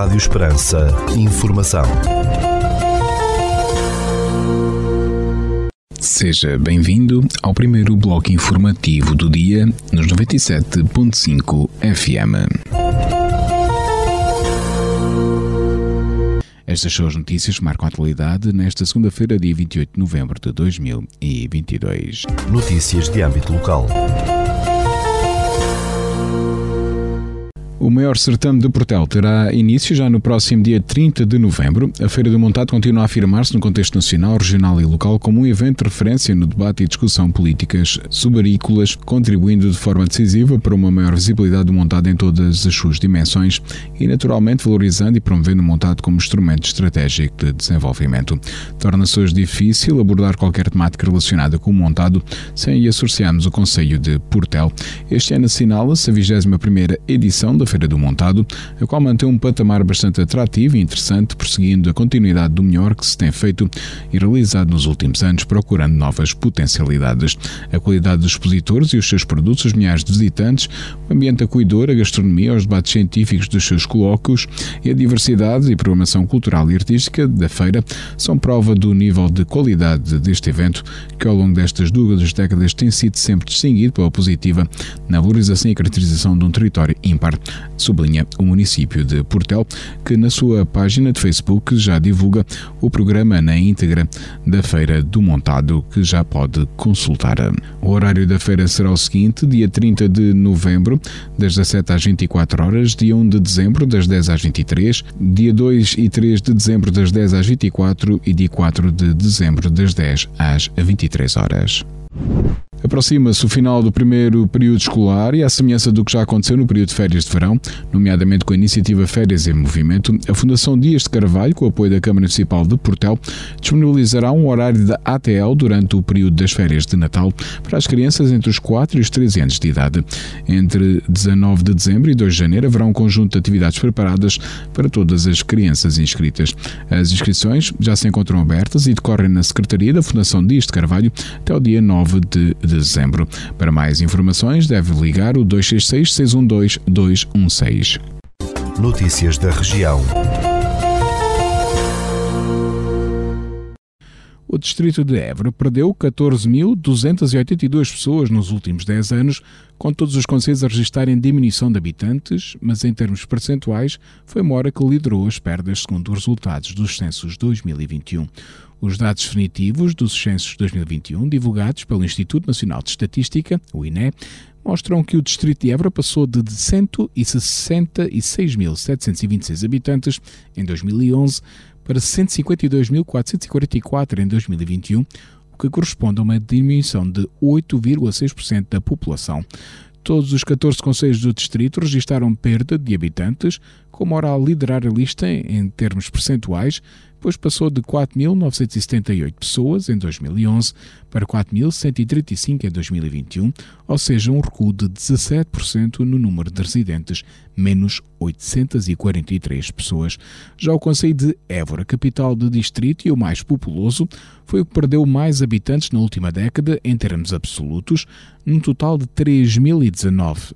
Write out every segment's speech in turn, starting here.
Rádio Esperança. Informação. Seja bem-vindo ao primeiro bloco informativo do dia nos 97.5 FM. Estas são as notícias que marcam a atualidade nesta segunda-feira, dia 28 de novembro de 2022. Notícias de âmbito local. O maior certame de Portel terá início já no próximo dia 30 de novembro. A Feira do Montado continua a afirmar-se no contexto nacional, regional e local como um evento de referência no debate e discussão políticas subarícolas, contribuindo de forma decisiva para uma maior visibilidade do montado em todas as suas dimensões e, naturalmente, valorizando e promovendo o montado como instrumento estratégico de desenvolvimento. Torna-se hoje difícil abordar qualquer temática relacionada com o montado sem associarmos o Conselho de Portel. Este ano assinala-se a 21ª edição da Feira do Montado, a qual mantém um patamar bastante atrativo e interessante, prosseguindo a continuidade do melhor que se tem feito e realizado nos últimos anos, procurando novas potencialidades. A qualidade dos expositores e os seus produtos, os milhares de visitantes, o ambiente acolhedor, a gastronomia, os debates científicos dos seus colóquios e a diversidade e programação cultural e artística da feira são prova do nível de qualidade deste evento, que ao longo destas duas décadas tem sido sempre distinguido pela positiva na valorização e caracterização de um território ímpar sublinha o município de Portel, que na sua página de Facebook já divulga o programa na íntegra da Feira do Montado, que já pode consultar. O horário da feira será o seguinte: dia 30 de novembro, das 17 às 24 horas, dia 1 de dezembro, das 10 às 23, dia 2 e 3 de dezembro, das 10 às 24 e dia 4 de dezembro, das 10 às 23 horas. Aproxima-se o final do primeiro período escolar e, à semelhança do que já aconteceu no período de férias de verão, nomeadamente com a iniciativa Férias em Movimento, a Fundação Dias de Carvalho, com o apoio da Câmara Municipal de Portel, disponibilizará um horário da ATL durante o período das férias de Natal para as crianças entre os 4 e os 13 anos de idade. Entre 19 de dezembro e 2 de janeiro haverá um conjunto de atividades preparadas para todas as crianças inscritas. As inscrições já se encontram abertas e decorrem na Secretaria da Fundação Dias de Carvalho até o dia 9 de dezembro. Para mais informações, deve ligar o 266 612 216. Notícias da região. O distrito de Évora perdeu 14.282 pessoas nos últimos 10 anos, com todos os conselhos a registarem diminuição de habitantes, mas em termos percentuais foi Mora que liderou as perdas segundo os resultados dos censos 2021. Os dados definitivos dos censos 2021, divulgados pelo Instituto Nacional de Estatística, o INE, mostram que o distrito de Évora passou de 166.726 habitantes em 2011 para 152.444 em 2021, o que corresponde a uma diminuição de 8,6% da população. Todos os 14 conselhos do distrito registaram perda de habitantes, com Mora a liderar a lista em termos percentuais, pois passou de 4.978 pessoas em 2011 para 4.135 em 2021, ou seja, um recuo de 17% no número de residentes, menos 843 pessoas. Já o Conselho de Évora, capital do distrito e o mais populoso, foi o que perdeu mais habitantes na última década em termos absolutos, num total de 3.019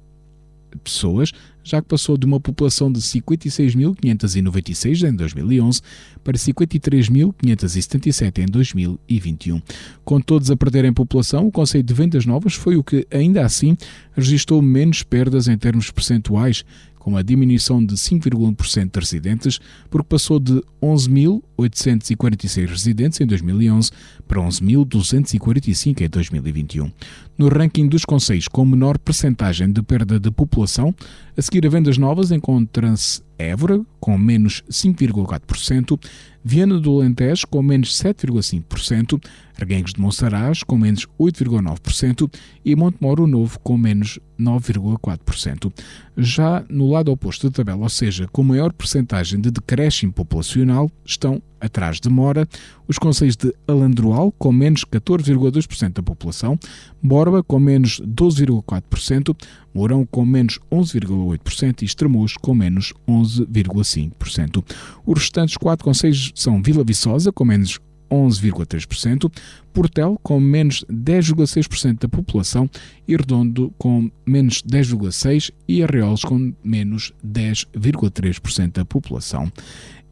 pessoas, já que passou de uma população de 56.596 em 2011 para 53.577 em 2021. Com todos a perderem população, o Conselho de Vendas Novas foi o que, ainda assim, registrou menos perdas em termos percentuais, com uma diminuição de 5,1% de residentes, porque passou de 11.846 residentes em 2011 para 11.245 em 2021. No ranking dos conselhos com menor percentagem de perda de população, a seguir a vendas novas encontra-se Évora, com menos 5,4%, Viana do Alentejo, com menos 7,5%, Arguengos de Monsaraz, com menos 8,9% e Montemoro Novo, com menos 9,4%. Já no lado oposto da tabela, ou seja, com maior percentagem de decréscimo populacional, estão atrás de Mora os conselhos de Alandroal, com menos 14,2% da população, Borba, com menos 12,4%, Mourão, com menos 11,8% e Estremoz, com menos 11,5%. Os restantes quatro conselhos são Vila Viçosa, com menos 11,3%, Portel com menos 10,6% da população e Redondo com menos 10,6% e Arreolos com menos 10,3% da população.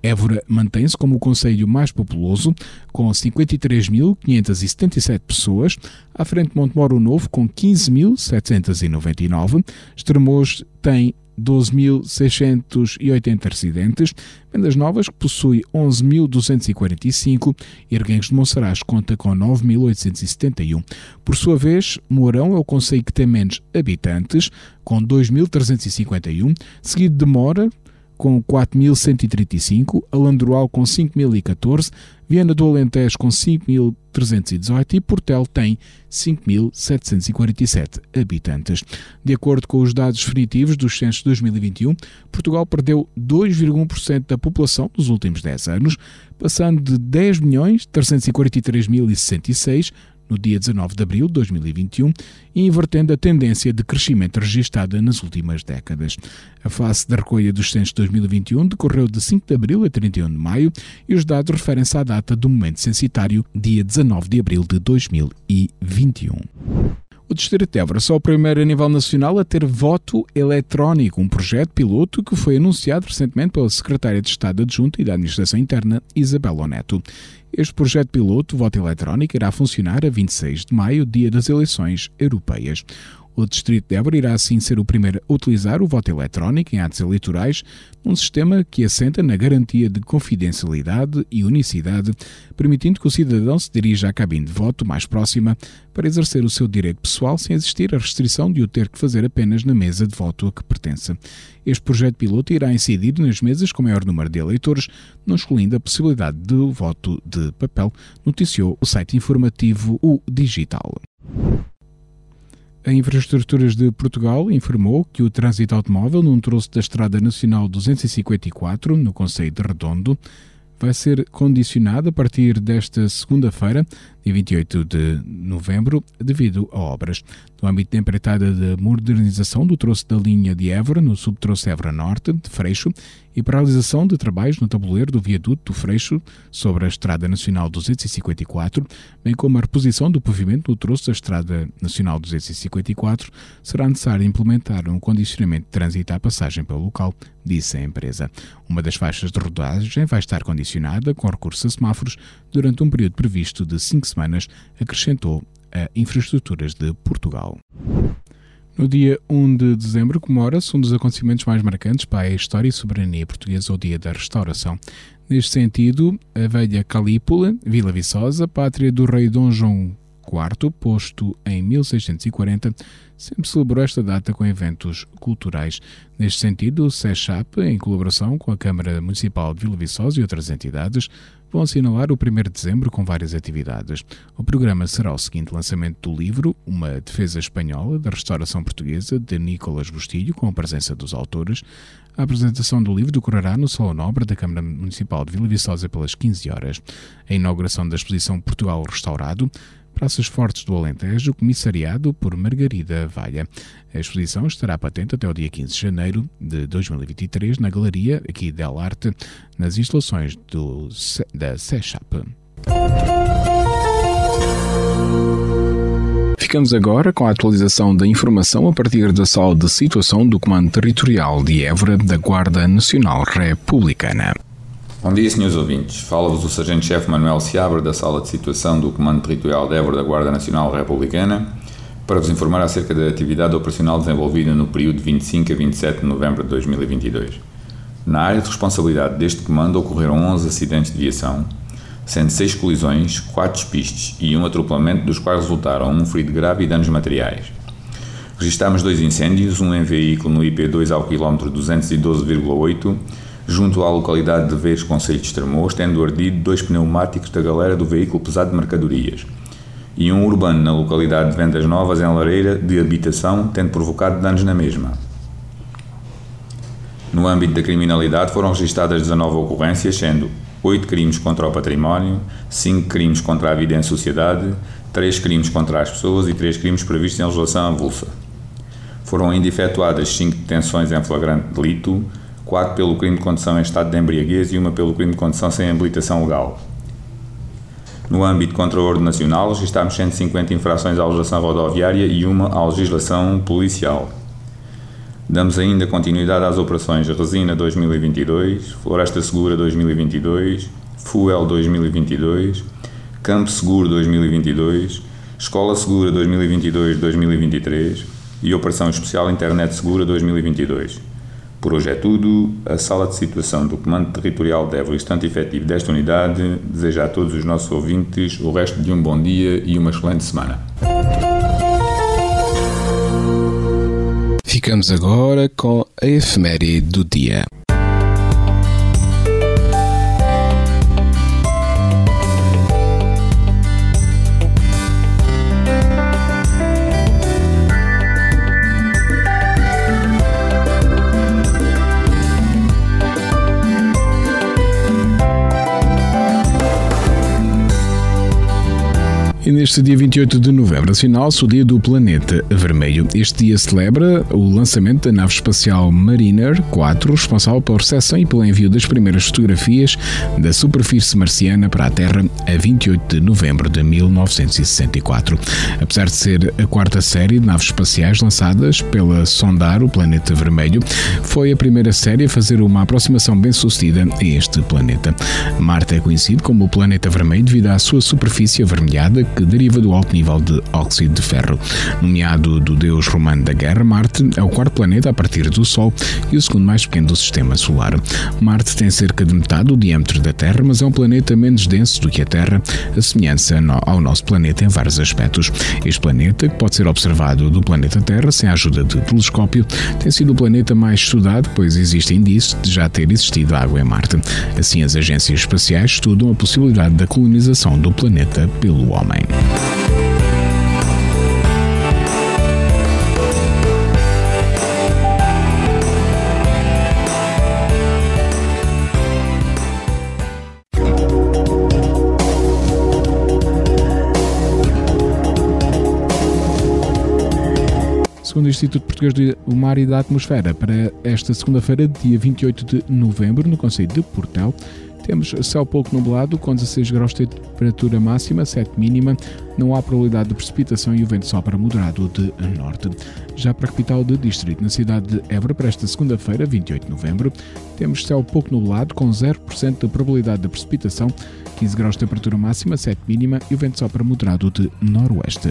Évora mantém-se como o conselho mais populoso, com 53.577 pessoas, à frente de Montemoro Novo, com 15.799. Estremoz tem 12.680 residentes, Vendas Novas, que possui 11.245, e de Monsaraz conta com 9.871. Por sua vez, Mourão é o conselho que tem menos habitantes, com 2.351, seguido de Mora, com 4.135, Alandroal com 5.014, Viana do Alentejo com 5.318 e Portel tem 5.747 habitantes. De acordo com os dados definitivos dos censos de 2021, Portugal perdeu 2,1% da população nos últimos 10 anos, passando de 10.343.066 no dia 19 de abril de 2021 e invertendo a tendência de crescimento registada nas últimas décadas. A fase da recolha dos censos de 2021 decorreu de 5 de abril a 31 de maio e os dados referem-se à data do momento censitário, dia 19 de abril de 2021. O Distrito de Évora só o primeiro a nível nacional a ter voto eletrónico, um projeto piloto que foi anunciado recentemente pela Secretária de Estado Adjunta e da Administração Interna, Isabela Neto. Este projeto piloto, voto eletrónico, irá funcionar a 26 de maio, dia das eleições europeias. O Distrito de Évora irá assim ser o primeiro a utilizar o voto eletrónico em atos eleitorais, num sistema que assenta na garantia de confidencialidade e unicidade, permitindo que o cidadão se dirija à cabine de voto mais próxima para exercer o seu direito pessoal sem existir a restrição de o ter que fazer apenas na mesa de voto a que pertence. Este projeto piloto irá incidir nas mesas com maior número de eleitores, não excluindo a possibilidade de voto de papel, noticiou o site informativo O Digital. A Infraestruturas de Portugal informou que o trânsito automóvel num troço da Estrada Nacional 254, no Conselho de Redondo, vai ser condicionado a partir desta segunda-feira, dia 28 de novembro, devido a obras. No âmbito da empreitada de modernização do troço da linha de Évora, no subtroço Évora Norte, de Freixo, e para a realização de trabalhos no tabuleiro do viaduto do Freixo sobre a Estrada Nacional 254, bem como a reposição do pavimento do troço da Estrada Nacional 254, será necessário implementar um condicionamento de trânsito à passagem pelo local, disse a empresa. Uma das faixas de rodagem vai estar condicionada com recurso a semáforos durante um período previsto de cinco semanas, acrescentou a Infraestruturas de Portugal. No dia 1 de dezembro comemora-se um dos acontecimentos mais marcantes para a história e soberania portuguesa, o Dia da Restauração. Neste sentido, a velha Calípula, Vila Viçosa, pátria do rei Dom João IV, posto em 1640, sempre celebrou esta data com eventos culturais. Neste sentido, o SECHAP, em colaboração com a Câmara Municipal de Vila Viçosa e outras entidades, vão assinalar o 1 de dezembro com várias atividades. O programa será o seguinte lançamento do livro Uma Defesa Espanhola da Restauração Portuguesa, de Nicolas Bustilho, com a presença dos autores. A apresentação do livro decorará no Salão Nobre da Câmara Municipal de Vila Viçosa pelas 15 horas. A inauguração da exposição Portugal Restaurado Praças Fortes do Alentejo, comissariado por Margarida Valha. A exposição estará patente até o dia 15 de janeiro de 2023 na Galeria aqui Del Arte, nas instalações do, da SECHAP. Ficamos agora com a atualização da informação a partir da sala de situação do Comando Territorial de Évora da Guarda Nacional Republicana. Bom dia, senhores ouvintes. Fala-vos o Sargento-Chefe Manuel Seabra da Sala de Situação do Comando Territorial de Évora da Guarda Nacional Republicana para vos informar acerca da atividade operacional desenvolvida no período de 25 a 27 de novembro de 2022. Na área de responsabilidade deste comando ocorreram 11 acidentes de viação, sendo 6 colisões, 4 despistes e um atropelamento, dos quais resultaram um ferido grave e danos materiais. Registámos dois incêndios, um em veículo no IP2 ao quilómetro 212,8 junto à localidade de Veres, Conselho de Estremoz, tendo ardido dois pneumáticos da galera do veículo pesado de mercadorias, e um urbano na localidade de Vendas Novas, em Lareira, de habitação, tendo provocado danos na mesma. No âmbito da criminalidade foram registadas 19 ocorrências, sendo 8 crimes contra o património, 5 crimes contra a vida em sociedade, 3 crimes contra as pessoas e 3 crimes previstos em legislação avulsa. Foram ainda efetuadas 5 detenções em flagrante delito, quatro pelo crime de condução em estado de embriaguez e uma pelo crime de condução sem habilitação legal. No âmbito contra o ordem nacional, registámos 150 infrações à legislação rodoviária e uma à legislação policial. Damos ainda continuidade às operações Resina 2022, Floresta Segura 2022, Fuel 2022, Campo Seguro 2022, Escola Segura 2022-2023 e Operação Especial Internet Segura 2022. Por hoje é tudo. A Sala de Situação do Comando Territorial de Évora, instante efetivo desta unidade, deseja a todos os nossos ouvintes o resto de um bom dia e uma excelente semana. Ficamos agora com a efeméride do dia. E neste dia 28 de novembro assinala-se o Dia do Planeta Vermelho. Este dia celebra o lançamento da nave espacial Mariner 4, responsável pela recepção e pelo envio das primeiras fotografias da superfície marciana para a Terra a 28 de novembro de 1964. Apesar de ser a quarta série de naves espaciais lançadas pela Sondar, o Planeta Vermelho, foi a primeira série a fazer uma aproximação bem-sucedida a este planeta. Marte é conhecido como o Planeta Vermelho devido à sua superfície avermelhada que deriva do alto nível de óxido de ferro. Nomeado do deus romano da guerra, Marte é o quarto planeta a partir do Sol e o segundo mais pequeno do sistema solar. Marte tem cerca de metade do diâmetro da Terra, mas é um planeta menos denso do que a Terra, a semelhança ao nosso planeta em vários aspectos. Este planeta, que pode ser observado do planeta Terra sem a ajuda de telescópio, tem sido o planeta mais estudado, pois existem indícios de já ter existido água em Marte. Assim, as agências espaciais estudam a possibilidade da colonização do planeta pelo homem. Segundo o Instituto Português do Mar e da Atmosfera, para esta segunda-feira, dia 28 de novembro, no Conselho de Portel, temos céu pouco nublado, com 16 graus de temperatura máxima, 7 mínima. Não há probabilidade de precipitação e o vento sopra moderado de norte. Já para a capital do distrito, na cidade de Évora, para esta segunda-feira, 28 de novembro, temos céu pouco nublado, com 0% de probabilidade de precipitação, 15 graus de temperatura máxima, 7 mínima e o vento sopra moderado de noroeste.